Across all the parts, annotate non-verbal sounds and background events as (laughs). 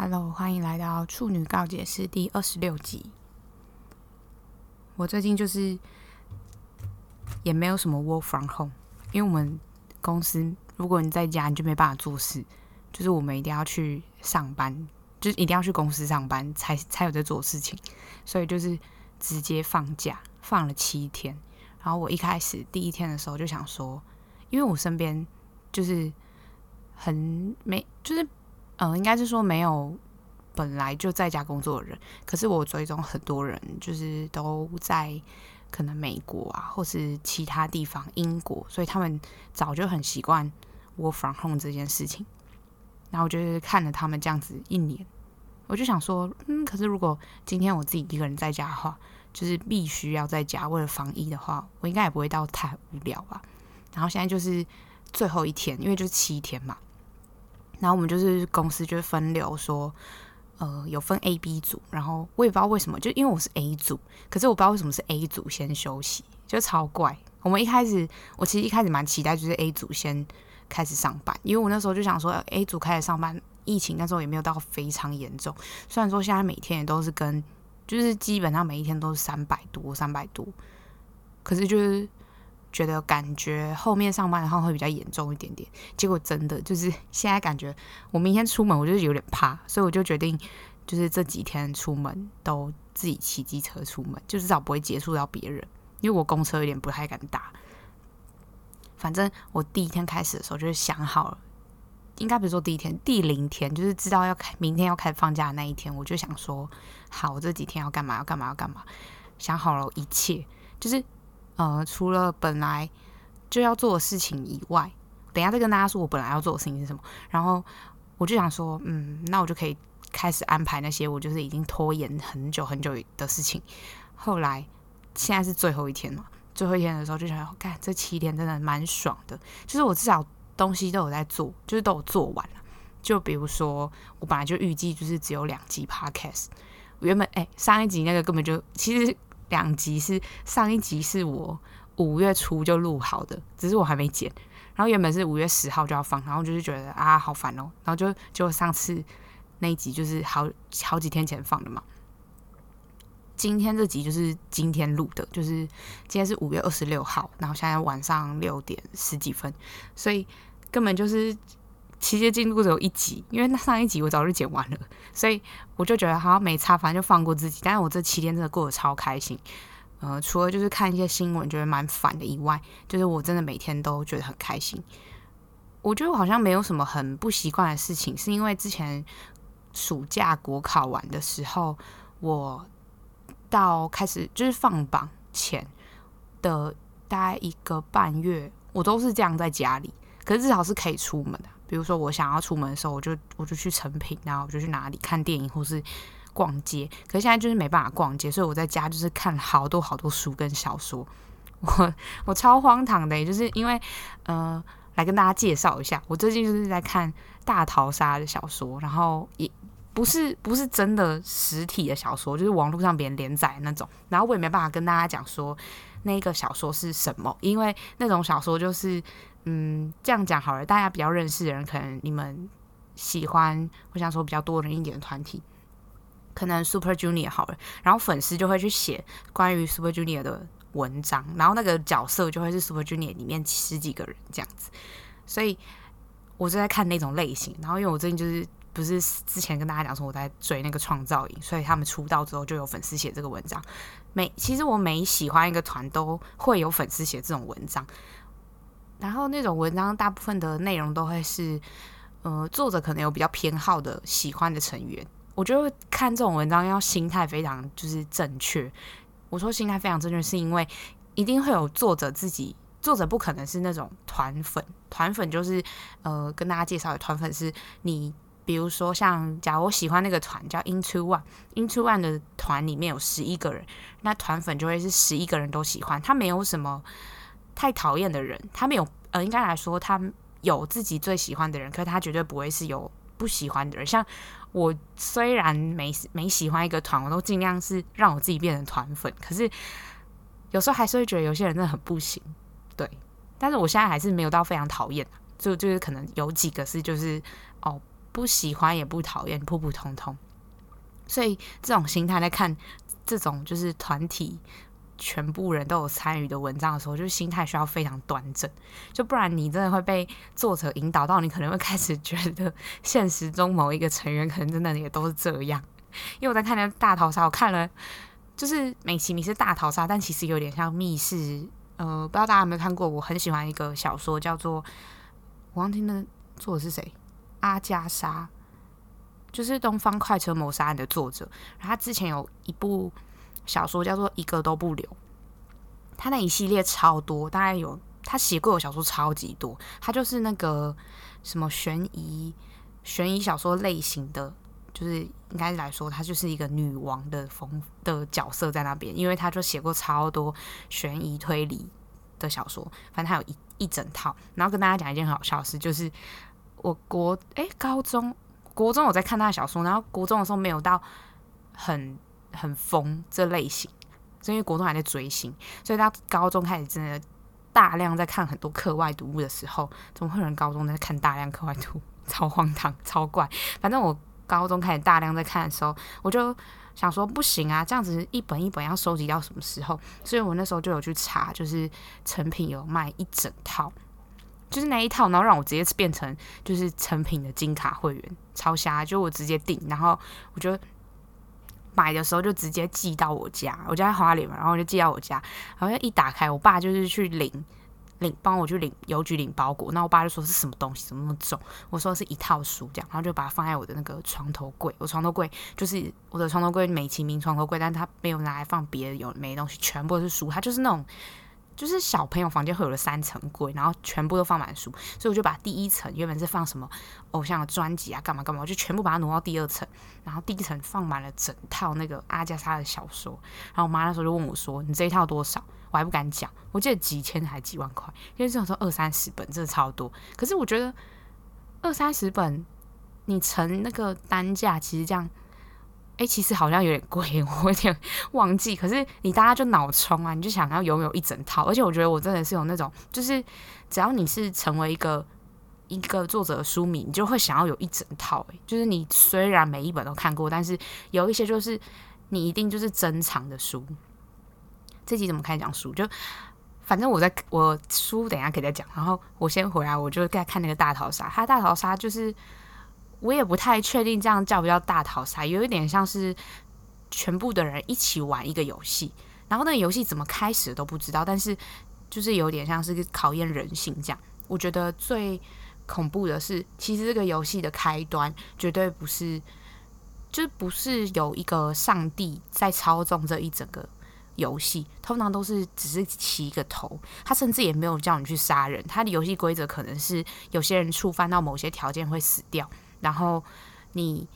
Hello，欢迎来到处女告解室第二十六集。我最近就是也没有什么 work from home，因为我们公司如果你在家，你就没办法做事，就是我们一定要去上班，就是一定要去公司上班才才有在做事情，所以就是直接放假，放了七天。然后我一开始第一天的时候就想说，因为我身边就是很没，就是。嗯，应该是说没有本来就在家工作的人，可是我追踪很多人，就是都在可能美国啊，或是其他地方，英国，所以他们早就很习惯 work from home 这件事情。然后我就是看了他们这样子一年，我就想说，嗯，可是如果今天我自己一个人在家的话，就是必须要在家为了防疫的话，我应该也不会到太无聊吧。然后现在就是最后一天，因为就是七天嘛。然后我们就是公司就分流说，呃，有分 A、B 组，然后我也不知道为什么，就因为我是 A 组，可是我不知道为什么是 A 组先休息，就超怪。我们一开始，我其实一开始蛮期待，就是 A 组先开始上班，因为我那时候就想说，A 组开始上班，疫情那时候也没有到非常严重，虽然说现在每天也都是跟，就是基本上每一天都是三百多、三百多，可是就是。觉得感觉后面上班的话会比较严重一点点，结果真的就是现在感觉我明天出门我就是有点怕，所以我就决定就是这几天出门都自己骑机车出门，就至少不会接触到别人，因为我公车有点不太敢打。反正我第一天开始的时候就是想好了，应该不是说第一天，第零天就是知道要开明天要开始放假的那一天，我就想说好，我这几天要干嘛要干嘛要干嘛，想好了一切就是。呃，除了本来就要做的事情以外，等一下再跟大家说我本来要做的事情是什么。然后我就想说，嗯，那我就可以开始安排那些我就是已经拖延很久很久的事情。后来现在是最后一天嘛，最后一天的时候就想要，干，这七天真的蛮爽的，就是我至少东西都有在做，就是都有做完了。就比如说，我本来就预计就是只有两集 podcast，原本哎、上一集那个根本就其实。两集是上一集是我五月初就录好的，只是我还没剪。然后原本是五月十号就要放，然后就是觉得啊好烦哦，然后就就上次那一集就是好好几天前放的嘛。今天这集就是今天录的，就是今天是五月二十六号，然后现在晚上六点十几分，所以根本就是。其实进度只有一集，因为那上一集我早就剪完了，所以我就觉得好像没差，反正就放过自己。但是我这七天真的过得超开心，呃，除了就是看一些新闻觉得蛮烦的以外，就是我真的每天都觉得很开心。我觉得我好像没有什么很不习惯的事情，是因为之前暑假国考完的时候，我到开始就是放榜前的大概一个半月，我都是这样在家里，可是至少是可以出门的。比如说我想要出门的时候，我就我就去成品，然后我就去哪里看电影或是逛街。可是现在就是没办法逛街，所以我在家就是看好多好多书跟小说。我我超荒唐的，就是因为呃，来跟大家介绍一下，我最近就是在看大逃杀的小说，然后也不是不是真的实体的小说，就是网络上别人连载那种。然后我也没办法跟大家讲说那个小说是什么，因为那种小说就是。嗯，这样讲好了，大家比较认识的人，可能你们喜欢，我想说比较多人一点的团体，可能 Super Junior 好了，然后粉丝就会去写关于 Super Junior 的文章，然后那个角色就会是 Super Junior 里面十几个人这样子，所以我就在看那种类型。然后因为我最近就是不是之前跟大家讲说我在追那个创造营，所以他们出道之后就有粉丝写这个文章。每其实我每喜欢一个团都会有粉丝写这种文章。然后那种文章大部分的内容都会是，呃，作者可能有比较偏好的喜欢的成员。我觉得看这种文章要心态非常就是正确。我说心态非常正确，是因为一定会有作者自己，作者不可能是那种团粉。团粉就是呃，跟大家介绍的团粉是你，比如说像假如我喜欢那个团叫 Into One，Into One 的团里面有十一个人，那团粉就会是十一个人都喜欢，他没有什么。太讨厌的人，他没有呃，应该来说，他有自己最喜欢的人，可是他绝对不会是有不喜欢的人。像我虽然没没喜欢一个团，我都尽量是让我自己变成团粉，可是有时候还是会觉得有些人真的很不行，对。但是我现在还是没有到非常讨厌，就就是可能有几个是就是哦。不喜欢也不讨厌，普普通通。所以这种心态在看这种就是团体全部人都有参与的文章的时候，就是心态需要非常端正，就不然你真的会被作者引导到，你可能会开始觉得现实中某一个成员可能真的也都是这样。(laughs) 因为我在看那大逃杀，我看了就是美其名是大逃杀，但其实有点像密室。呃，不知道大家有没有看过？我很喜欢一个小说，叫做我忘记那作者是谁，阿加莎。就是《东方快车谋杀案》的作者，然后他之前有一部小说叫做《一个都不留》，他那一系列超多，大概有他写过的小说超级多。他就是那个什么悬疑悬疑小说类型的，就是应该来说，他就是一个女王的风的角色在那边，因为他就写过超多悬疑推理的小说，反正他有一一整套。然后跟大家讲一件很好笑的事，就是我国哎、高中。国中我在看他的小说，然后国中的时候没有到很很疯这类型，是因为国中还在追星，所以他高中开始真的大量在看很多课外读物的时候，怎么会有人高中在看大量课外读物？超荒唐，超怪。反正我高中开始大量在看的时候，我就想说不行啊，这样子一本一本要收集到什么时候？所以我那时候就有去查，就是成品有卖一整套。就是那一套，然后让我直接变成就是成品的金卡会员，超瞎！就我直接订，然后我就买的时候就直接寄到我家，我家在花莲嘛，然后我就寄到我家，然后一打开，我爸就是去领领帮我去领邮局领包裹，那我爸就说是什么东西，怎么那么重？我说是一套书这样，然后就把它放在我的那个床头柜，我床头柜就是我的床头柜美其名床头柜，但是它没有拿来放别的有没东西，全部都是书，它就是那种。就是小朋友房间会有了三层柜，然后全部都放满书，所以我就把第一层原本是放什么偶像的专辑啊，干嘛干嘛，我就全部把它挪到第二层，然后第一层放满了整套那个阿加莎的小说。然后我妈那时候就问我说：“你这一套多少？”我还不敢讲，我记得几千还几万块，因为这种说二三十本真的超多。可是我觉得二三十本你乘那个单价，其实这样。哎、其实好像有点贵，(laughs) 我有点忘记。可是你大家就脑冲啊，你就想要拥有一整套。而且我觉得我真的是有那种，就是只要你是成为一个一个作者的书迷，你就会想要有一整套。哎，就是你虽然每一本都看过，但是有一些就是你一定就是珍藏的书。这集怎么开始讲书？就反正我在我书等一下可以再讲。然后我先回来，我就在看那个大逃杀。他大逃杀就是。我也不太确定这样叫不叫大逃杀，有一点像是全部的人一起玩一个游戏，然后那个游戏怎么开始都不知道，但是就是有点像是考验人性这样。我觉得最恐怖的是，其实这个游戏的开端绝对不是，就不是有一个上帝在操纵这一整个游戏，通常都是只是起一个头，他甚至也没有叫你去杀人，他的游戏规则可能是有些人触犯到某些条件会死掉。然后你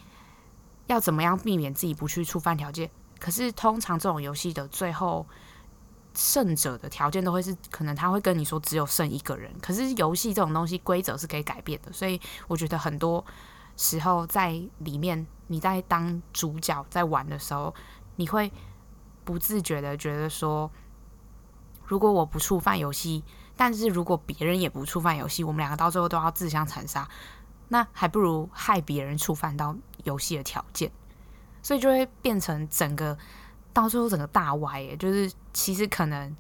要怎么样避免自己不去触犯条件？可是通常这种游戏的最后胜者的条件都会是，可能他会跟你说只有剩一个人。可是游戏这种东西规则是可以改变的，所以我觉得很多时候在里面你在当主角在玩的时候，你会不自觉的觉得说，如果我不触犯游戏，但是如果别人也不触犯游戏，我们两个到最后都要自相残杀。那还不如害别人触犯到游戏的条件，所以就会变成整个到最后整个大歪耶。就是其实可能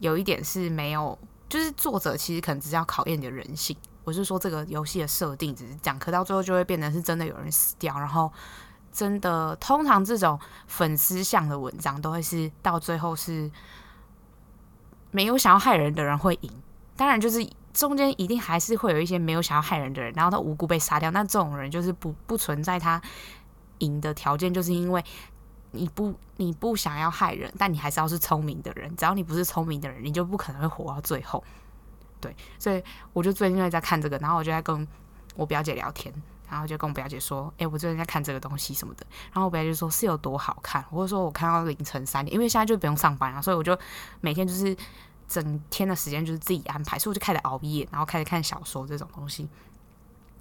有一点是没有，就是作者其实可能只是要考验你的人性。我是说这个游戏的设定只是讲，可到最后就会变成是真的有人死掉，然后真的通常这种粉丝向的文章都会是到最后是没有想要害人的人会赢，当然就是。中间一定还是会有一些没有想要害人的人，然后他无辜被杀掉。那这种人就是不不存在他赢的条件，就是因为你不你不想要害人，但你还是要是聪明的人。只要你不是聪明的人，你就不可能会活到最后。对，所以我就最近在看这个，然后我就在跟我表姐聊天，然后就跟我表姐说：“哎，我最近在看这个东西什么的。”然后我表姐说：“是有多好看？”我就说：“我看到凌晨三点，因为现在就不用上班了，所以我就每天就是。”整天的时间就是自己安排，所以我就开始熬夜，然后开始看小说这种东西。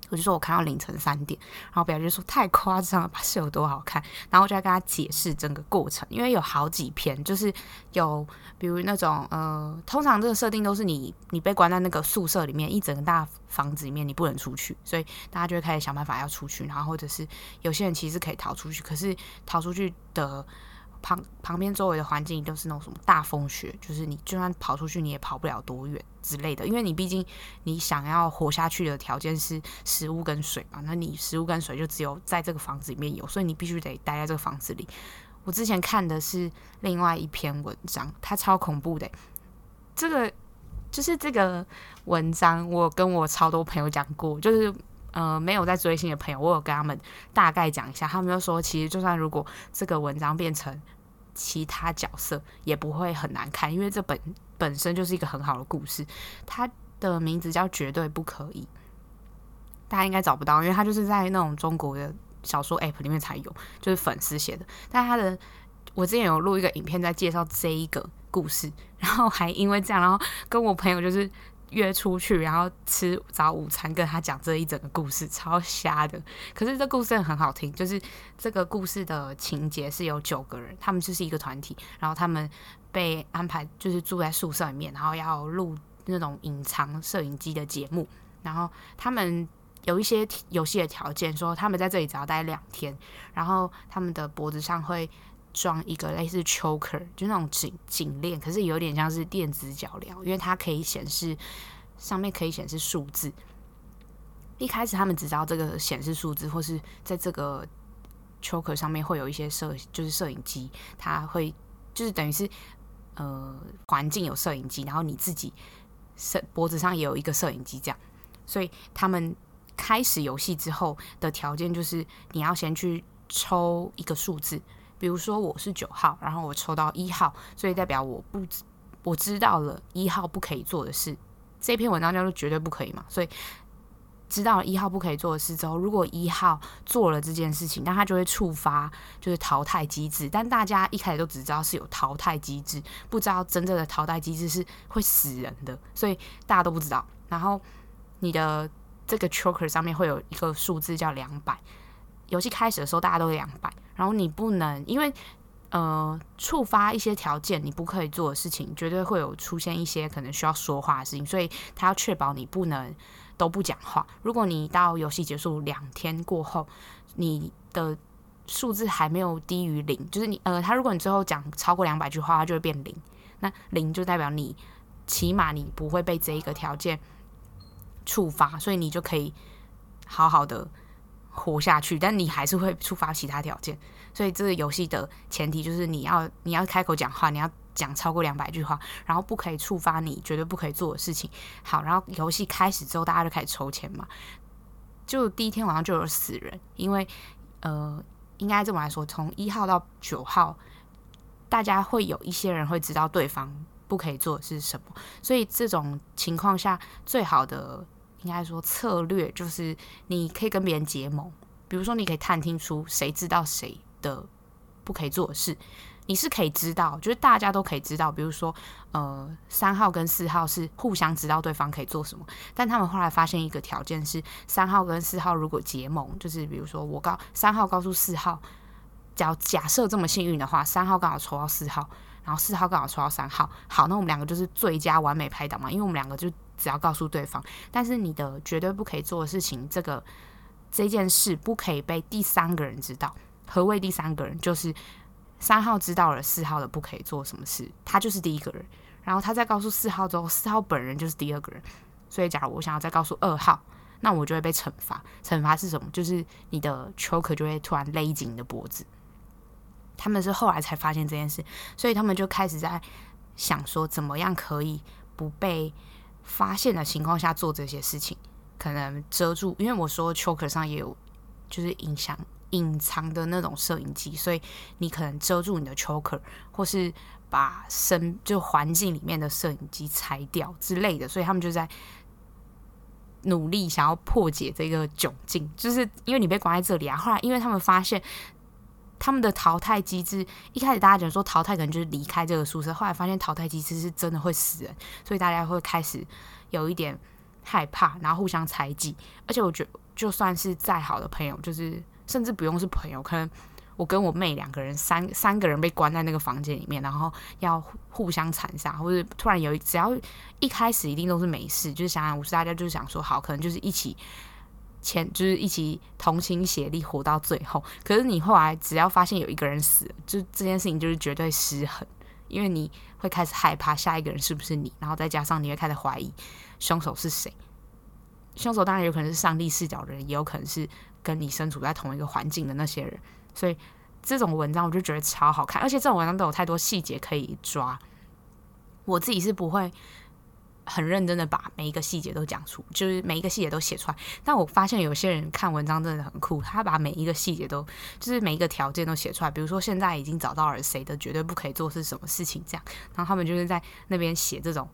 我就说我看到凌晨三点，然后表姐说太夸张了，把是有多好看？然后我就在跟他解释整个过程，因为有好几篇，就是有比如那种呃，通常这个设定都是你你被关在那个宿舍里面，一整个大房子里面，你不能出去，所以大家就会开始想办法要出去，然后或者是有些人其实可以逃出去，可是逃出去的。旁旁边周围的环境都是那种什么大风雪，就是你就算跑出去，你也跑不了多远之类的。因为你毕竟你想要活下去的条件是食物跟水嘛，那你食物跟水就只有在这个房子里面有，所以你必须得待在这个房子里。我之前看的是另外一篇文章，它超恐怖的。这个就是这个文章，我跟我超多朋友讲过，就是呃没有在追星的朋友，我有跟他们大概讲一下，他们就说，其实就算如果这个文章变成其他角色也不会很难看，因为这本本身就是一个很好的故事。它的名字叫《绝对不可以》，大家应该找不到，因为它就是在那种中国的小说 app 里面才有，就是粉丝写的。但它的我之前有录一个影片在介绍这一个故事，然后还因为这样，然后跟我朋友就是。约出去，然后吃早午餐，跟他讲这一整个故事，超瞎的。可是这故事很好听，就是这个故事的情节是有九个人，他们就是一个团体，然后他们被安排就是住在宿舍里面，然后要录那种隐藏摄影机的节目，然后他们有一些游戏的条件，说他们在这里只要待两天，然后他们的脖子上会。装一个类似 choker，就那种颈颈链，可是有点像是电子脚镣，因为它可以显示上面可以显示数字。一开始他们只知道这个显示数字，或是在这个 choker 上面会有一些摄，就是摄影机，它会就是等于是呃环境有摄影机，然后你自己摄脖子上也有一个摄影机，这样。所以他们开始游戏之后的条件就是你要先去抽一个数字。比如说我是九号，然后我抽到一号，所以代表我不我知道了一号不可以做的事。这篇文章叫做绝对不可以嘛，所以知道了一号不可以做的事之后，如果一号做了这件事情，那他就会触发就是淘汰机制。但大家一开始都只知道是有淘汰机制，不知道真正的淘汰机制是会死人的，所以大家都不知道。然后你的这个 choker 上面会有一个数字叫两百。游戏开始的时候，大家都两百，然后你不能因为呃触发一些条件，你不可以做的事情，绝对会有出现一些可能需要说话的事情，所以他要确保你不能都不讲话。如果你到游戏结束两天过后，你的数字还没有低于零，就是你呃，他如果你最后讲超过两百句话，它就会变零，那零就代表你起码你不会被这一个条件触发，所以你就可以好好的。活下去，但你还是会触发其他条件，所以这个游戏的前提就是你要你要开口讲话，你要讲超过两百句话，然后不可以触发你绝对不可以做的事情。好，然后游戏开始之后，大家就开始抽签嘛，就第一天晚上就有死人，因为呃，应该这么来说，从一号到九号，大家会有一些人会知道对方不可以做的是什么，所以这种情况下最好的。应该说策略就是你可以跟别人结盟，比如说你可以探听出谁知道谁的不可以做的事，你是可以知道，就是大家都可以知道。比如说，呃，三号跟四号是互相知道对方可以做什么，但他们后来发现一个条件是，三号跟四号如果结盟，就是比如说我告三号告诉四号，假假设这么幸运的话，三号刚好抽到四号，然后四号刚好抽到三号，好，那我们两个就是最佳完美拍档嘛，因为我们两个就。只要告诉对方，但是你的绝对不可以做的事情，这个这件事不可以被第三个人知道。何谓第三个人？就是三号知道了四号的不可以做什么事，他就是第一个人。然后他再告诉四号之后，四号本人就是第二个人。所以，假如我想要再告诉二号，那我就会被惩罚。惩罚是什么？就是你的秋可就会突然勒紧你的脖子。他们是后来才发现这件事，所以他们就开始在想说，怎么样可以不被。发现的情况下做这些事情，可能遮住，因为我说 choker 上也有，就是影响隐藏的那种摄影机，所以你可能遮住你的 choker，或是把身就环境里面的摄影机拆掉之类的，所以他们就在努力想要破解这个窘境，就是因为你被关在这里啊。后来因为他们发现。他们的淘汰机制，一开始大家讲说淘汰可能就是离开这个宿舍，后来发现淘汰机制是真的会死人，所以大家会开始有一点害怕，然后互相猜忌。而且我觉得，就算是再好的朋友，就是甚至不用是朋友，可能我跟我妹两个人，三三个人被关在那个房间里面，然后要互相残杀，或者突然有一只要一开始一定都是没事，就是想想无事，大家就是想说好，可能就是一起前就是一起同心协力活到最后。可是你后来只要发现有一个人死了，就这件事情就是绝对失衡。因为你会开始害怕下一个人是不是你，然后再加上你会开始怀疑凶手是谁。凶手当然有可能是上帝视角的人，也有可能是跟你身处在同一个环境的那些人。所以这种文章我就觉得超好看，而且这种文章都有太多细节可以抓。我自己是不会。很认真的把每一个细节都讲出，就是每一个细节都写出来。但我发现有些人看文章真的很酷，他把每一个细节都，就是每一个条件都写出来。比如说现在已经找到了谁的绝对不可以做是什么事情这样，然后他们就是在那边写这种，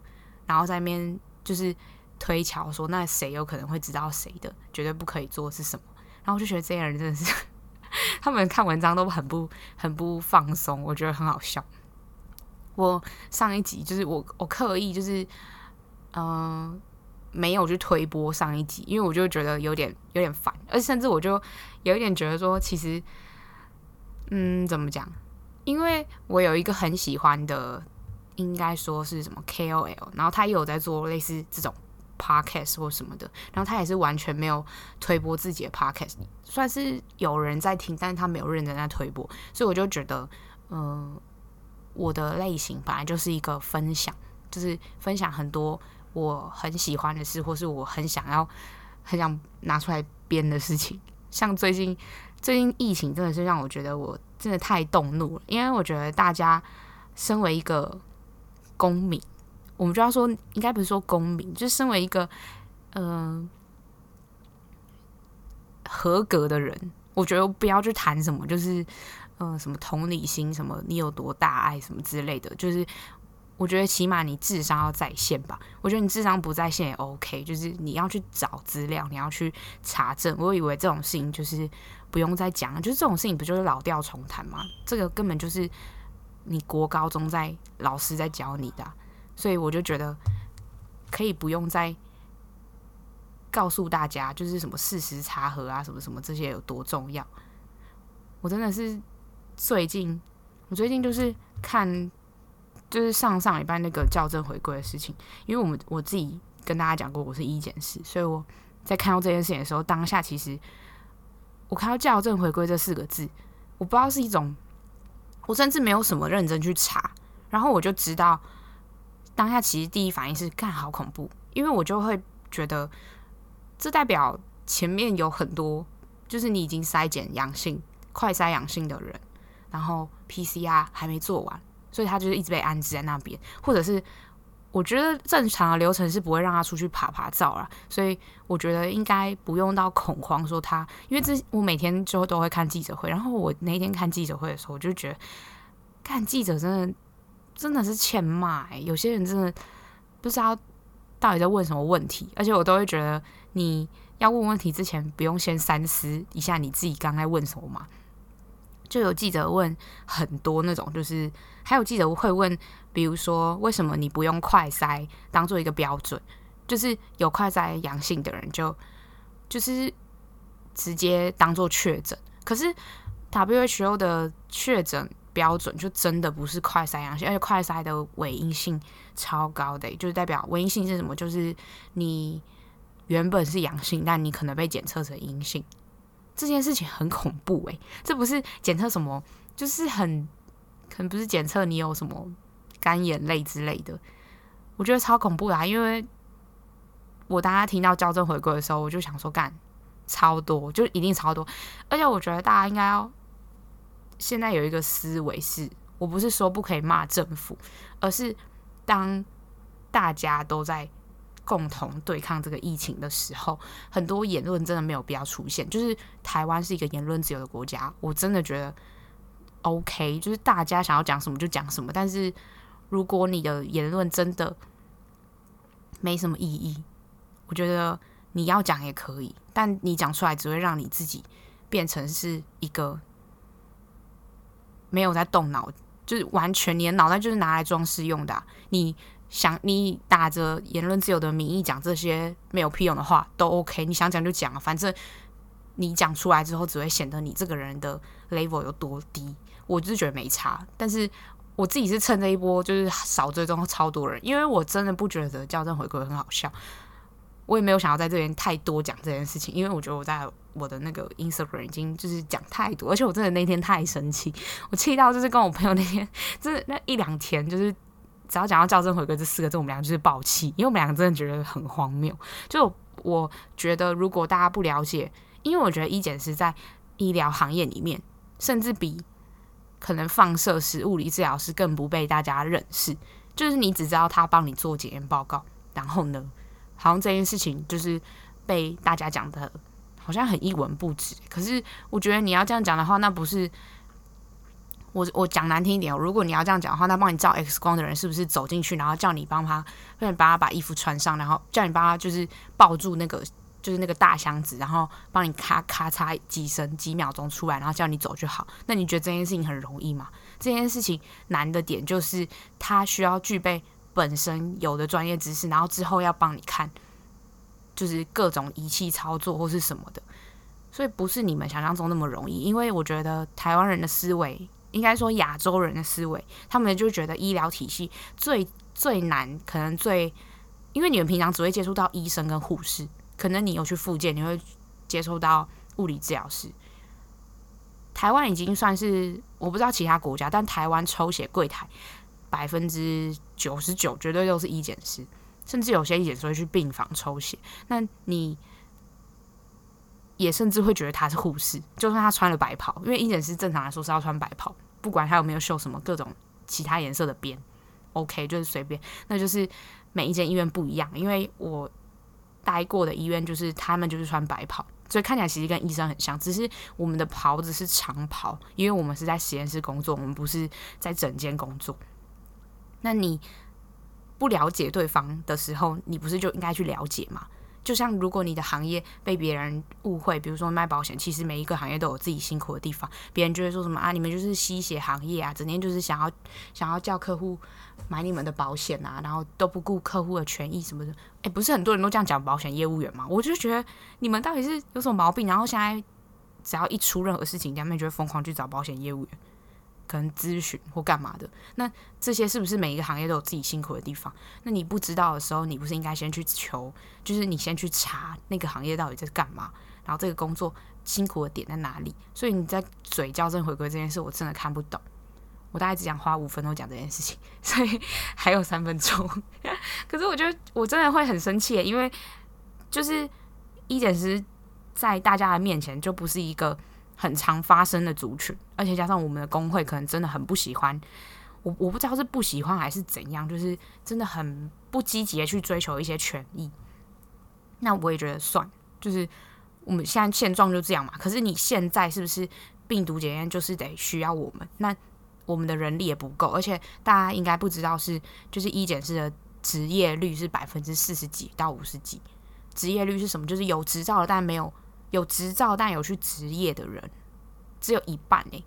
然后在那边就是推敲说那谁有可能会知道谁的绝对不可以做是什么。然后我就觉得这些人真的是，(laughs) 他们看文章都很不很不放松，我觉得很好笑。我上一集就是我我刻意就是。嗯、呃，没有去推播上一集，因为我就觉得有点有点烦，而甚至我就有一点觉得说，其实，嗯，怎么讲？因为我有一个很喜欢的，应该说是什么 KOL，然后他也有在做类似这种 podcast 或什么的，然后他也是完全没有推播自己的 podcast，算是有人在听，但是他没有认真在推播，所以我就觉得，嗯、呃，我的类型本来就是一个分享，就是分享很多。我很喜欢的事，或是我很想要、很想拿出来编的事情，像最近最近疫情真的是让我觉得我真的太动怒了，因为我觉得大家身为一个公民，我们就要说，应该不是说公民，就是身为一个嗯、合格的人，我觉得不要去谈什么，就是嗯、什么同理心，什么你有多大爱，什么之类的，就是。我觉得起码你智商要在线吧。我觉得你智商不在线也 OK，就是你要去找资料，你要去查证。我以为这种事情就是不用再讲了，就是这种事情不就是老调重弹吗？这个根本就是你国高中在老师在教你的，所以我就觉得可以不用再告诉大家，就是什么事实查核啊，什么什么这些有多重要。我真的是最近，我最近就是看。就是上上礼拜那个校正回归的事情，因为我们我自己跟大家讲过，我是医检师，所以我在看到这件事情的时候，当下其实我看到校正回归这四个字，我不知道是一种，我甚至没有什么认真去查，然后我就知道当下其实第一反应是，干好恐怖，因为我就会觉得这代表前面有很多，就是你已经筛检阳性、快筛阳性的人，然后 PCR 还没做完。所以他就是一直被安置在那边，或者是我觉得正常的流程是不会让他出去爬爬照啦。所以我觉得应该不用到恐慌，说他，因为这我每天就都会看记者会，然后我那天看记者会的时候，我就觉得看记者真的真的是欠骂欸，有些人真的不知道到底在问什么问题，而且我都会觉得你要问问题之前，不用先三思一下你自己刚才问什么吗？就有记者问很多那种，就是还有记者会问，比如说为什么你不用快筛当做一个标准？就是有快筛阳性的人就就是直接当做确诊，可是 WHO 的确诊标准就真的不是快筛阳性，而且快筛的伪阴性超高的，就是代表伪阴性是什么？就是你原本是阳性，但你可能被检测成阴性。这件事情很恐怖诶、这不是检测什么，就是很可能不是检测你有什么干眼泪之类的，我觉得超恐怖的啊！因为我当他听到校正回归的时候，我就想说干超多，就一定超多，而且我觉得大家应该要现在有一个思维是，我不是说不可以骂政府，而是当大家都在。共同对抗这个疫情的时候，很多言论真的没有必要出现。就是台湾是一个言论自由的国家，我真的觉得 OK，就是大家想要讲什么就讲什么。但是如果你的言论真的没什么意义，我觉得你要讲也可以，但你讲出来只会让你自己变成是一个没有在动脑，就是完全你的脑袋就是拿来装饰用的。你想你打着言论自由的名义讲这些没有屁用的话都 OK，你想讲就讲，反正你讲出来之后只会显得你这个人的 level 有多低。我就是觉得没差，但是我自己是趁这一波就是少追踪超多人，因为我真的不觉得校正回归很好笑。我也没有想要在这边太多讲这件事情，因为我觉得我在我的那个 Instagram 已经就是讲太多，而且我真的那天太生气，我气到就是跟我朋友那天 (laughs) 就是那一两天就是。只要讲到校正回归这四个字，我们俩就是爆气，因为我们两个真的觉得很荒谬。就我觉得，如果大家不了解，因为我觉得医检师在医疗行业里面，甚至比可能放射师、物理治疗师更不被大家认识。就是你只知道他帮你做检验报告，然后呢，好像这件事情就是被大家讲的，好像很一文不值。可是我觉得你要这样讲的话，那不是。我我讲难听一点，如果你要这样讲的话，那帮你照 X 光的人是不是走进去，然后叫你帮他，帮你帮他把衣服穿上，然后叫你帮他就是抱住那个就是那个大箱子，然后帮你咔咔嚓几声几秒钟出来，然后叫你走就好？那你觉得这件事情很容易吗？这件事情难的点就是他需要具备本身有的专业知识，然后之后要帮你看，就是各种仪器操作或是什么的，所以不是你们想象中那么容易。因为我觉得台湾人的思维。应该说亚洲人的思维，他们就觉得医疗体系最最难，可能最，因为你们平常只会接触到医生跟护士，可能你有去复健，你会接触到物理治疗师。台湾已经算是我不知道其他国家，但台湾抽血柜台百分之九十九绝对都是医检师，甚至有些医检师会去病房抽血。那你。也甚至会觉得他是护士，就算他穿了白袍，因为医检师正常来说是要穿白袍，不管他有没有绣什么各种其他颜色的边，OK，就是随便。那就是每一间医院不一样，因为我待过的医院就是他们就是穿白袍，所以看起来其实跟医生很像，只是我们的袍子是长袍，因为我们是在实验室工作，我们不是在整间工作。那你不了解对方的时候，你不是就应该去了解吗？就像如果你的行业被别人误会，比如说卖保险，其实每一个行业都有自己辛苦的地方。别人就会说什么啊，你们就是吸血行业啊，整天就是想要想要叫客户买你们的保险啊，然后都不顾客户的权益什么的。诶，不是很多人都这样讲保险业务员吗？我就觉得你们到底是有什么毛病？然后现在只要一出任何事情，他们就会疯狂去找保险业务员。可能咨询或干嘛的，那这些是不是每一个行业都有自己辛苦的地方？那你不知道的时候，你不是应该先去求，就是你先去查那个行业到底在干嘛，然后这个工作辛苦的点在哪里？所以你在嘴校正回归这件事，我真的看不懂。我大概只想花五分钟讲这件事情，(laughs) 所以还有三分钟。(laughs) 可是我觉得我真的会很生气，因为就是医检师在大家的面前就不是一个。很常发生的族群，而且加上我们的工会可能真的很不喜欢我，我不知道是不喜欢还是怎样，就是真的很不积极的去追求一些权益。那我也觉得算，就是我们现在现状就这样嘛。可是你现在是不是病毒检验就是得需要我们？那我们的人力也不够，而且大家应该不知道是，就是医检师的职业率是百分之四十几到五十几。职业率是什么？就是有执照的，但没有。有执照但有去执业的人只有一半诶、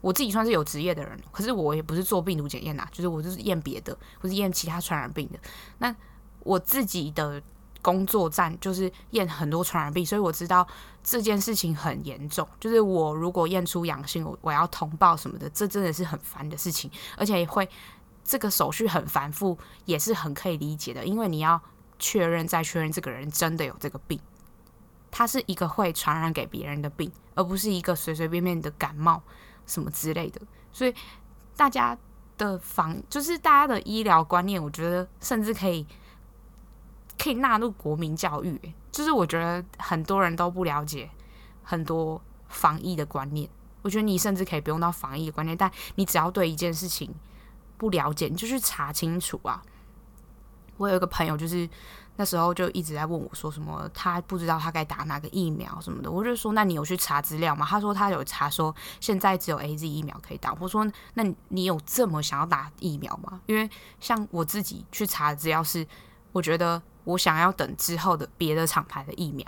我自己算是有职业的人，可是我也不是做病毒检验呐，就是我就是验别的，或是验其他传染病的。那我自己的工作站就是验很多传染病，所以我知道这件事情很严重。就是我如果验出阳性，我我要通报什么的，这真的是很烦的事情，而且也会这个手续很繁复，也是很可以理解的，因为你要确认再确认这个人真的有这个病。它是一个会传染给别人的病，而不是一个随随便便的感冒什么之类的。所以大家的防，就是大家的医疗观念，我觉得甚至可以可以纳入国民教育。就是我觉得很多人都不了解很多防疫的观念。我觉得你甚至可以不用到防疫的观念，但你只要对一件事情不了解，你就去查清楚啊。我有一个朋友就是。那时候就一直在问我说什么，他不知道他该打哪个疫苗什么的。我就说，那你有去查资料吗？他说他有查，说现在只有 AZ 疫苗可以打。我说，那你有这么想要打疫苗吗？因为像我自己去查资料是，我觉得我想要等之后的别的厂牌的疫苗，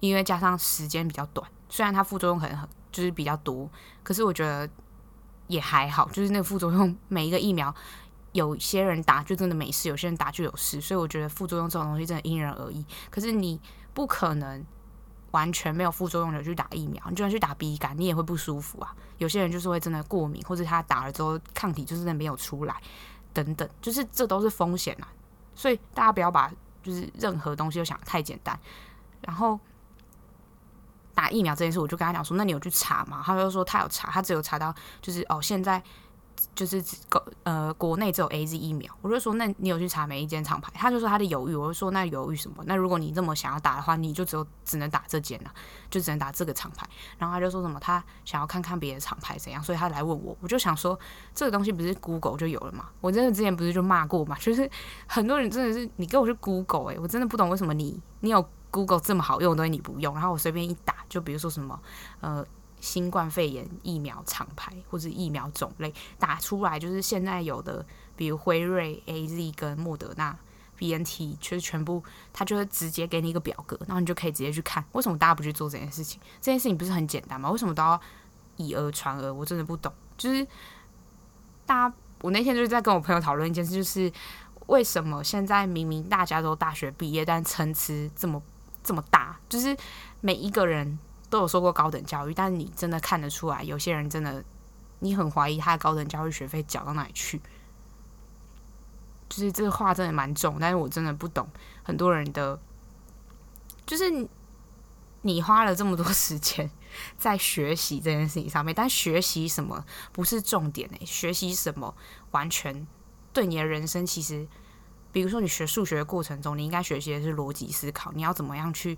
因为加上时间比较短，虽然它副作用可能很就是比较多，可是我觉得也还好，就是那个副作用每一个疫苗有些人打就真的没事，有些人打就有事，所以我觉得副作用这种东西真的因人而异。可是你不可能完全没有副作用的去打疫苗，你就算去打鼻感，你也会不舒服啊。有些人就是会真的过敏，或者他打了之后抗体就是真的没有出来，等等，就是这都是风险啊。所以大家不要把就是任何东西都想得太简单。然后打疫苗这件事，我就跟他讲说：“那你有去查吗？”他就说他有查，他只有查到就是哦，现在。就是国呃国内只有 AZ 疫苗，我就说，那你有去查每一间厂牌？他就说他的犹豫，我就说，那犹豫什么？那如果你这么想要打的话，你就只有只能打这间了，就只能打这个厂牌。然后他就说什么他想要看看别的厂牌怎样，所以他来问我。我就想说这个东西不是 Google 就有了吗？我真的之前不是就骂过嘛？(laughs) 就是很多人真的是你跟我去 Google 哎、我真的不懂为什么你你有 Google 这么好用的东西你不用，然后我随便一打，就比如说什么呃。新冠肺炎疫苗厂牌或者疫苗种类打出来，就是现在有的，比如辉瑞、AZ 跟莫德纳、BNT，就是全部，它就会直接给你一个表格，然后你就可以直接去看。为什么大家不去做这件事情？这件事情不是很简单吗？为什么都要以讹传讹？我真的不懂。就是大家，我那天就是在跟我朋友讨论一件事，就是为什么现在明明大家都大学毕业，但参差这么这么大，就是每一个人。都有受过高等教育，但是你真的看得出来，有些人真的，你很怀疑他的高等教育学费缴到哪里去。就是这个话真的蛮重，但是我真的不懂很多人的，就是你花了这么多 (laughs) 时间在学习这件事情上面，但学习什么不是重点诶，学习什么完全对你的人生其实，比如说你学数学的过程中，你应该学习的是逻辑思考，你要怎么样去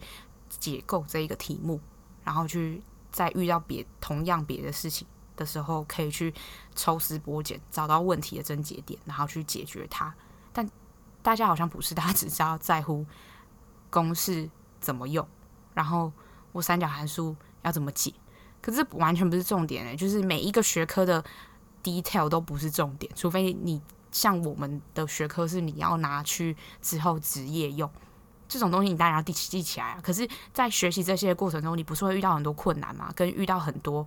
解构这一个题目。然后去再遇到别同样别的事情的时候，可以去抽丝剥茧，找到问题的症结点，然后去解决它。但大家好像不是，大家只知道在乎公式怎么用，然后我三角函数要怎么解。可是完全不是重点诶，就是每一个学科的 detail 都不是重点，除非你像我们的学科是你要拿去之后职业用。这种东西你当然要记记起来啊。可是，在学习这些过程中，你不是会遇到很多困难吗？跟遇到很多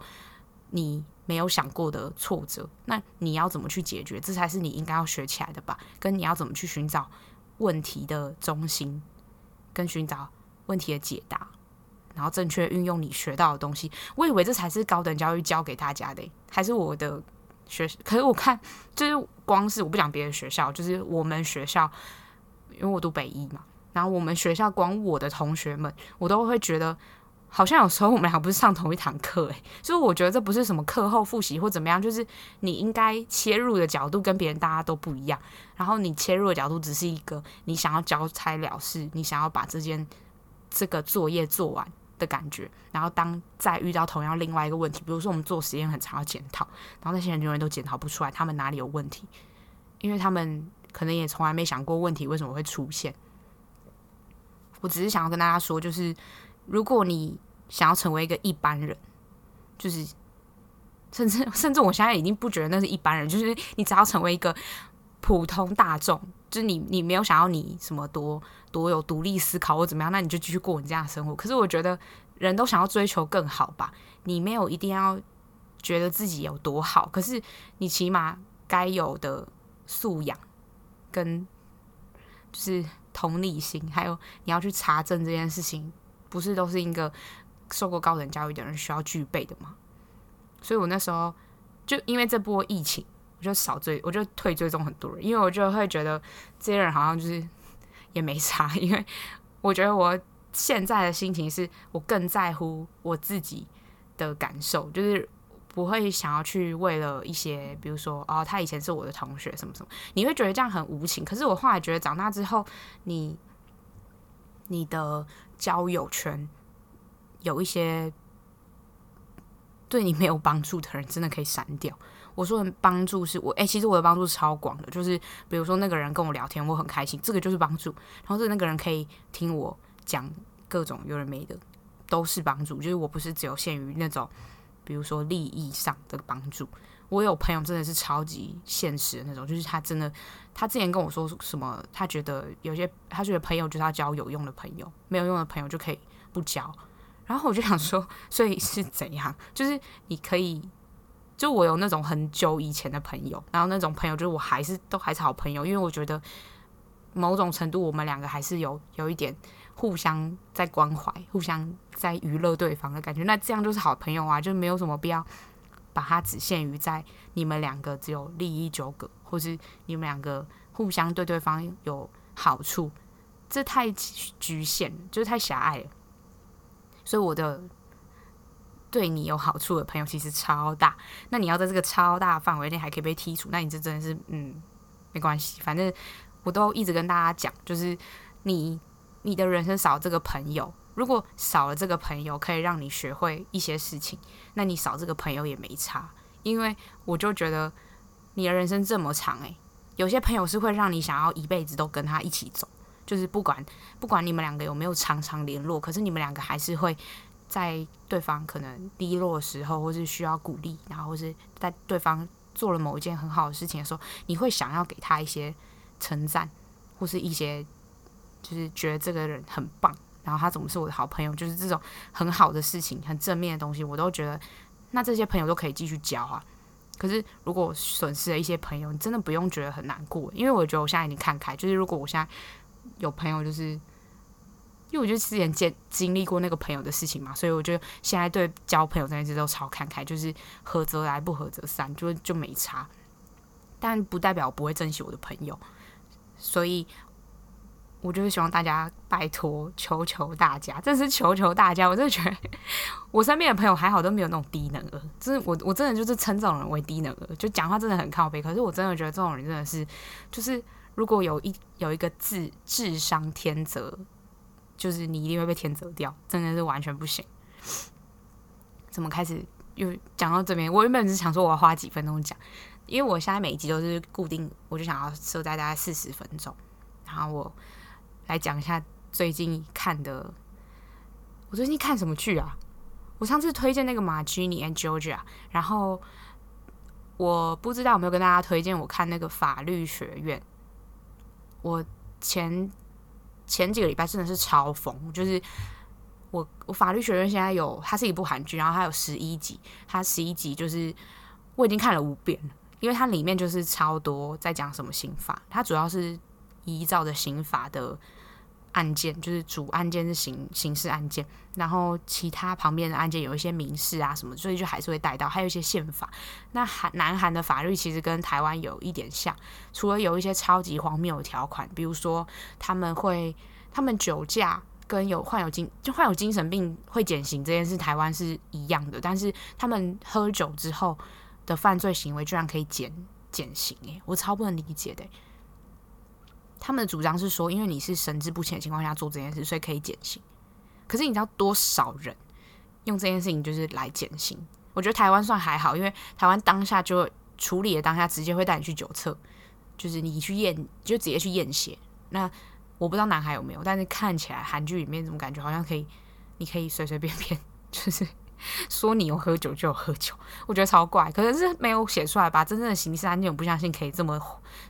你没有想过的挫折，那你要怎么去解决？这才是你应该要学起来的吧？跟你要怎么去寻找问题的中心，跟寻找问题的解答，然后正确运用你学到的东西。我以为这才是高等教育教给大家的，还是我的学？可是我看，就是光是我不讲别的学校，就是我们学校，因为我读北医嘛。然后我们学校光我的同学们，我都会觉得好像有时候我们俩不是上同一堂课诶，所以我觉得这不是什么课后复习或怎么样，就是你应该切入的角度跟别人大家都不一样。然后你切入的角度只是一个你想要交差了事，你想要把这件这个作业做完的感觉。然后当再遇到同样另外一个问题，比如说我们做实验很长要检讨，然后那些人永远都检讨不出来他们哪里有问题，因为他们可能也从来没想过问题为什么会出现。我只是想要跟大家说，就是如果你想要成为一个一般人，就是甚至甚至我现在已经不觉得那是一般人，就是你只要成为一个普通大众，就是你你没有想要你什么多多有独立思考或怎么样，那你就继续过你这样的生活。可是我觉得人都想要追求更好吧，你没有一定要觉得自己有多好，可是你起码该有的素养跟就是。同理心，还有你要去查证这件事情，不是都是一个受过高等教育的人需要具备的吗？所以我那时候就因为这波疫情，我就少追，我就退追踪很多人，因为我就会觉得这些人好像就是也没差，因为我觉得我现在的心情是我更在乎我自己的感受，就是。不会想要去为了一些，比如说哦，他以前是我的同学，什么什么，你会觉得这样很无情。可是我后来觉得，长大之后，你你的交友圈有一些对你没有帮助的人，真的可以删掉。我说的帮助是我，哎，其实我的帮助是超广的，就是比如说那个人跟我聊天，我很开心，这个就是帮助。然后是那个人可以听我讲各种有人没的，都是帮助。就是我不是只有限于那种。比如说利益上的帮助，我有朋友真的是超级现实的那种，就是他真的，他之前跟我说什么，他觉得有些他觉得朋友就是要交有用的朋友，没有用的朋友就可以不交。然后我就想说，所以是怎样？就是你可以就我有那种很久以前的朋友，然后那种朋友就是我还是都还是好朋友，因为我觉得某种程度我们两个还是有有一点互相在关怀、互相在娱乐对方的感觉。那这样就是好朋友啊，就没有什么必要把它只限于在你们两个只有利益纠葛，或是你们两个互相对对方有好处，这太局限，就是太狭隘了。所以我的。对你有好处的朋友其实超大，那你要在这个超大范围内还可以被剔除，那你这真的是嗯，没关系，反正我都一直跟大家讲，就是你你的人生少这个朋友，如果少了这个朋友可以让你学会一些事情，那你少这个朋友也没差，因为我就觉得你的人生这么长，诶，有些朋友是会让你想要一辈子都跟他一起走，就是不管不管你们两个有没有常常联络，可是你们两个还是会。在对方可能低落的时候，或是需要鼓励，然后或是在对方做了某一件很好的事情的时候，你会想要给他一些称赞，或是一些就是觉得这个人很棒，然后他总是我的好朋友，就是这种很好的事情、很正面的东西，我都觉得那这些朋友都可以继续交啊。可是如果损失了一些朋友，你真的不用觉得很难过，因为我觉得我现在已经看开，就是如果我现在有朋友，就是。因为我就之前经经历过那个朋友的事情嘛，所以我觉得现在对交朋友这件事都超看开，就是合则来，不合则散，就就没差。但不代表我不会珍惜我的朋友，所以我就是希望大家拜托，求求大家，真是求求大家！我真的觉得我身边的朋友还好都没有那种低能儿，真的我我真的就是称这种人为低能儿，就讲话真的很靠背。可是我真的觉得这种人真的是，就是如果有一有一个智智商天择。就是你一定会被天择掉，真的是完全不行。怎么开始又讲到这边？我原本是想说我要花几分钟讲，因为我现在每一集都是固定，我就想要设在大概四十分钟。然后我来讲一下最近看的，我最近看什么剧啊？我上次推荐那个马吉尼 and Georgia，然后我不知道有没有跟大家推荐我看那个法律学院。我前。前几个礼拜真的是超疯，就是我我法律学院现在有，它是一部韩剧，然后它有十一集，它十一集就是我已经看了五遍了，因为它里面就是超多在讲什么刑法，它主要是依照着刑法的。案件就是主案件是刑刑事案件，然后其他旁边的案件有一些民事啊什么，所以就还是会带到，还有一些宪法。那韩南韩的法律其实跟台湾有一点像，除了有一些超级荒谬的条款，比如说他们会他们酒驾跟有患有精就患有精神病会减刑这件事，台湾是一样的，但是他们喝酒之后的犯罪行为居然可以减减刑，诶，我超不能理解的。他们的主张是说，因为你是神志不清的情况下做这件事，所以可以减刑。可是你知道多少人用这件事情就是来减刑？我觉得台湾算还好，因为台湾当下就处理的当下直接会带你去酒测，就是你去验就直接去验血。那我不知道南海有没有，但是看起来韩剧里面怎么感觉好像可以，你可以随随便便就是说你有喝酒就有喝酒，我觉得超怪。可能是没有写出来吧。真正的刑事案件，我不相信可以这么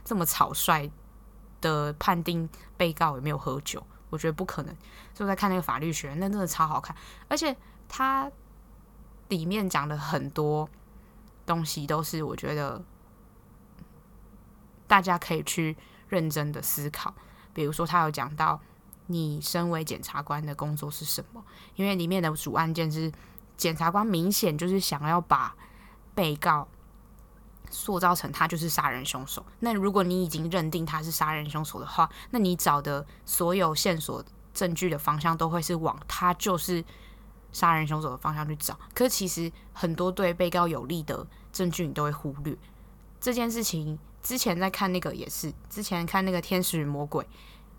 这么草率。的判定被告有没有喝酒，我觉得不可能。所以在看那个法律学，那真的超好看，而且它里面讲的很多东西都是我觉得大家可以去认真的思考。比如说，他有讲到你身为检察官的工作是什么，因为里面的主案件是检察官明显就是想要把被告。塑造成他就是杀人凶手。那如果你已经认定他是杀人凶手的话，那你找的所有线索、证据的方向都会是往他就是杀人凶手的方向去找。可是其实很多对被告有利的证据你都会忽略。这件事情之前在看那个也是，之前看那个《天使与魔鬼》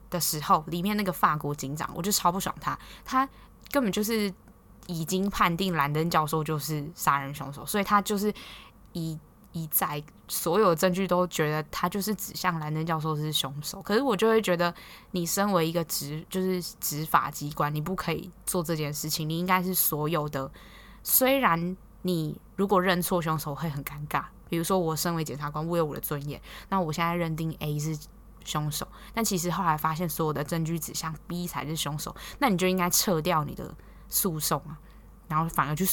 的时候，里面那个法国警长，我就超不爽他，他根本就是已经判定兰登教授就是杀人凶手，所以他就是以。一再所有证据都觉得他就是指向兰登教授是凶手，可是我就会觉得，你身为一个执就是执法机关，你不可以做这件事情。你应该是所有的，虽然你如果认错凶手会很尴尬，比如说我身为检察官，我有我的尊严，那我现在认定 A 是凶手，但其实后来发现所有的证据指向 B 才是凶手，那你就应该撤掉你的诉讼啊，然后反而去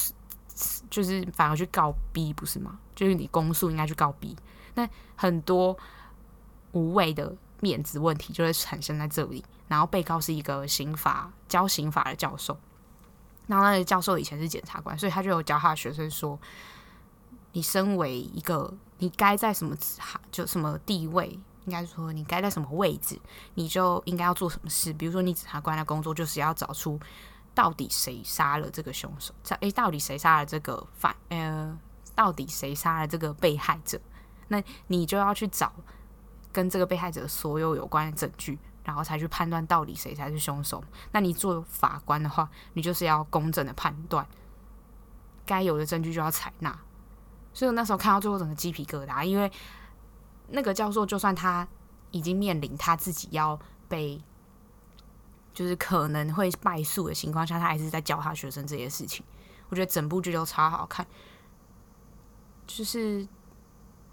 就是反而去告 B 不是吗？就是你公诉应该去告 B，那很多无谓的面子问题就会产生在这里。然后被告是一个刑法教刑法的教授，然后那个教授以前是检察官，所以他就有教他的学生说：你身为一个，你该在什么职就什么地位，应该说你该在什么位置，你就应该要做什么事。比如说，你检察官的工作就是要找出。到底谁杀了这个凶手？在诶，到底谁杀了这个犯？呃，到底谁杀了这个被害者？那你就要去找跟这个被害者所有有关的证据，然后才去判断到底谁才是凶手。那你做法官的话，你就是要公正的判断，该有的证据就要采纳。所以我那时候看到最后整个鸡皮疙瘩，因为那个教授就算他已经面临他自己要被。就是可能会败诉的情况下，他还是在教他学生这些事情。我觉得整部剧都超好看。就是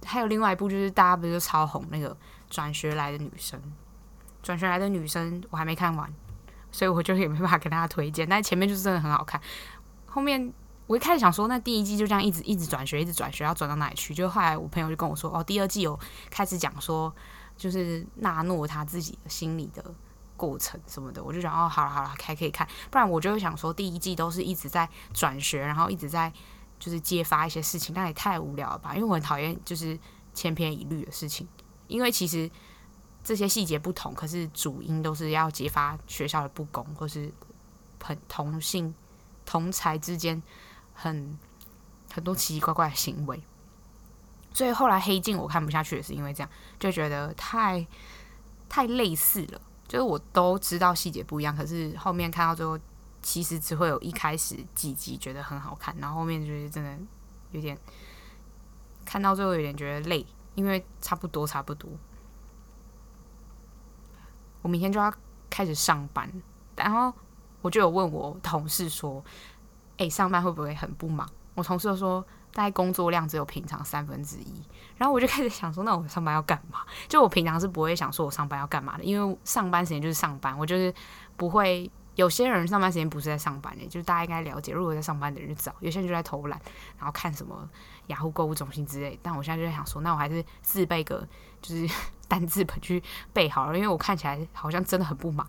还有另外一部，就是大家不是超红那个转学来的女生，转学来的女生我还没看完，所以我就也没办法跟大家推荐。但前面就是真的很好看，后面我一开始想说，那第一季就这样一直一直转学，一直转学，要转到哪里去？就后来我朋友就跟我说，哦，第二季有开始讲说，就是纳诺他自己的心里的。过程什么的，我就想哦，好了好了，还可以看，不然我就会想说，第一季都是一直在转学，然后一直在就是揭发一些事情，那也太无聊了吧？因为我很讨厌就是千篇一律的事情，因为其实这些细节不同，可是主因都是要揭发学校的不公，或是很同性同才之间很很多奇奇怪怪的行为。所以后来黑镜我看不下去，也是因为这样，就觉得太太类似了。就是我都知道细节不一样，可是后面看到最后，其实只会有一开始几集觉得很好看，然后后面就是真的有点看到最后有点觉得累，因为差不多差不多。我明天就要开始上班，然后我就有问我同事说：“诶，上班会不会很不忙？”我同事就说。大概工作量只有平常三分之一，然后我就开始想说，那我上班要干嘛？就我平常是不会想说我上班要干嘛的，因为上班时间就是上班，我就是不会。有些人上班时间不是在上班的，就是大家应该了解。如果在上班的人就早，有些人就在偷懒，然后看什么雅虎购物中心之类。但我现在就在想说，那我还是自备个就是单字本去背好了，因为我看起来好像真的很不忙。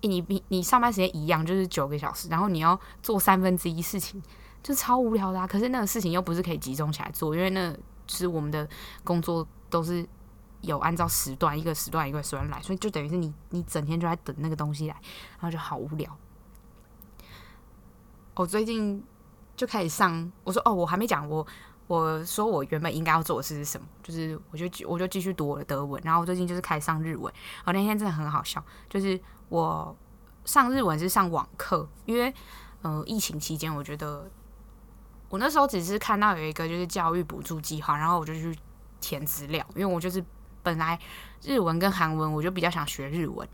你你你上班时间一样，就是九个小时，然后你要做三分之一事情。就超无聊的啊！可是那个事情又不是可以集中起来做，因为那是我们的工作都是有按照时段，一个时段一个时段来，所以就等于是你你整天就在等那个东西来，然后就好无聊。我最近就开始上，我说哦，我还没讲我，我说我原本应该要做的事是什么，就是我就我就继续读我的德文，然后我最近就是开始上日文，然后那天真的很好笑，就是我上日文是上网课，因为呃疫情期间我觉得。我那时候只是看到有一个就是教育补助计划，然后我就去填资料，因为我就是本来日文跟韩文我就比较想学日文，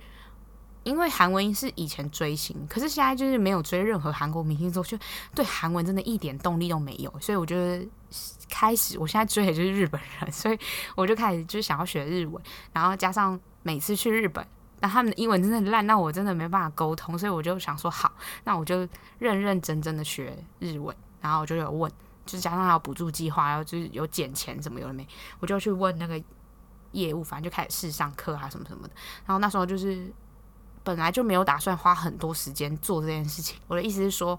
因为韩文是以前追星，可是现在就是没有追任何韩国明星之后，就对韩文真的一点动力都没有，所以我就开始我现在追的就是日本人，(laughs) 所以我就开始就是想要学日文，然后加上每次去日本，那他们的英文真的烂，那我真的没办法沟通，所以我就想说好，那我就认认真真的学日文。然后我就有问，就是加上还有补助计划，然后就是有减钱什么有的没，我就去问那个业务，反正就开始试上课啊什么什么的。然后那时候就是本来就没有打算花很多时间做这件事情。我的意思是说，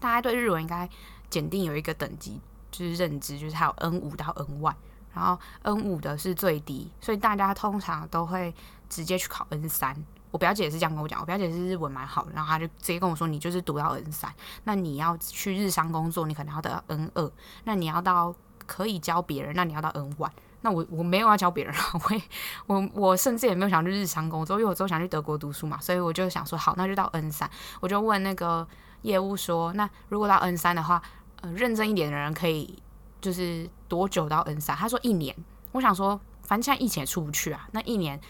大家对日文应该检定有一个等级，就是认知，就是它有 N 五到 N one，然后 N 五的是最低，所以大家通常都会直接去考 N 三。我表姐也是这样跟我讲，我表姐是日文蛮好，然后她就直接跟我说：“你就是读到 N 三，那你要去日商工作，你可能要得到 N 二，那你要到可以教别人，那你要到 N one。那我我没有要教别人啊，(laughs) 我我我甚至也没有想去日常工作，因为我之后想去德国读书嘛，所以我就想说好，那就到 N 三。我就问那个业务说，那如果到 N 三的话，呃，认真一点的人可以就是多久到 N 三？他说一年。我想说，反正现在疫情也出不去啊，那一年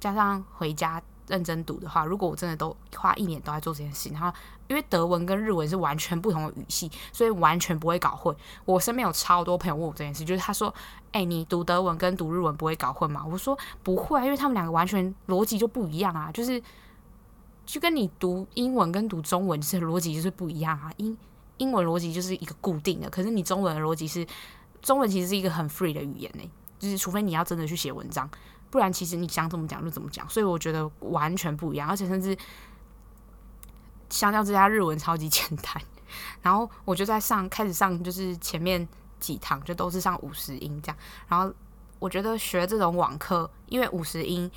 加上回家。认真读的话，如果我真的都花一年都在做这件事，然后因为德文跟日文是完全不同的语系，所以完全不会搞混。我身边有超多朋友问我这件事，就是他说：“哎、你读德文跟读日文不会搞混吗？”我说：“不会啊，因为他们两个完全逻辑就不一样啊，就是就跟你读英文跟读中文是逻辑就是不一样啊。英英文逻辑就是一个固定的，可是你中文的逻辑是，中文其实是一个很 free 的语言呢，就是除非你要真的去写文章，不然其实你想怎么讲就怎么讲，所以我觉得完全不一样，而且甚至相较之下日文超级 (laughs) 简单。然后我就在上开始上，就是前面几堂就都是上五十音这样，然后我觉得学这种网课，因为五十音。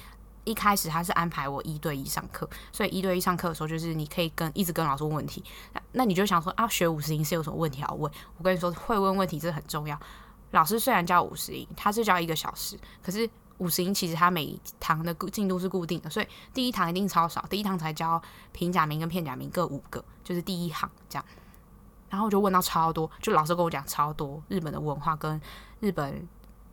一开始他是安排我一对一上课，所以一对一上课的时候，就是你可以跟一直跟老师问问题。那那你就想说啊，学五十音是有什么问题要问？我跟你说，会问问题这很重要。老师虽然教五十音，他是教一个小时，可是五十音其实他每一堂的进度是固定的，所以第一堂一定超少，第一堂才教平假名跟片假名各五个，就是第一行这样。然后我就问到超多，就老师跟我讲超多日本的文化跟日本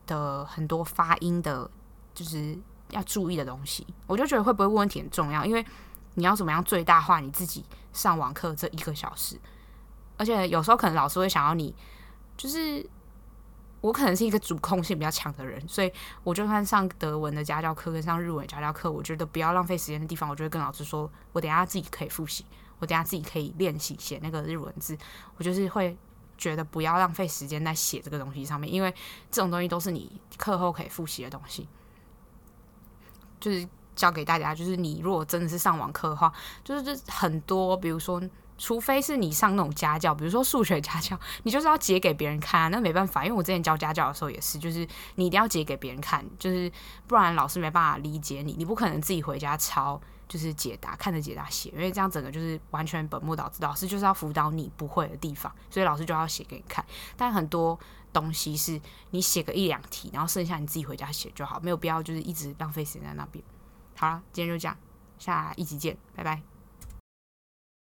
的很多发音的，就是。要注意的东西，我就觉得会不会问问题很重要，因为你要怎么样最大化你自己上网课这一个小时，而且有时候可能老师会想要你，就是我可能是一个主控性比较强的人，所以我就算上德文的家教课跟上日文家教课，我觉得不要浪费时间的地方，我就会跟老师说，我等下自己可以复习，我等下自己可以练习写那个日文字，我就是会觉得不要浪费时间在写这个东西上面，因为这种东西都是你课后可以复习的东西。就是教给大家，就是你如果真的是上网课的话，就是这很多，比如说，除非是你上那种家教，比如说数学家教，你就是要解给别人看啊，那没办法，因为我之前教家教的时候也是，就是你一定要解给别人看，就是不然老师没办法理解你，你不可能自己回家抄，就是解答，看着解答写，因为这样整个就是完全本末倒置，老师就是要辅导你不会的地方，所以老师就要写给你看，但很多。东西是你写个一两题，然后剩下你自己回家写就好，没有必要就是一直浪费时间在那边。好了，今天就这样，下一集见，拜拜。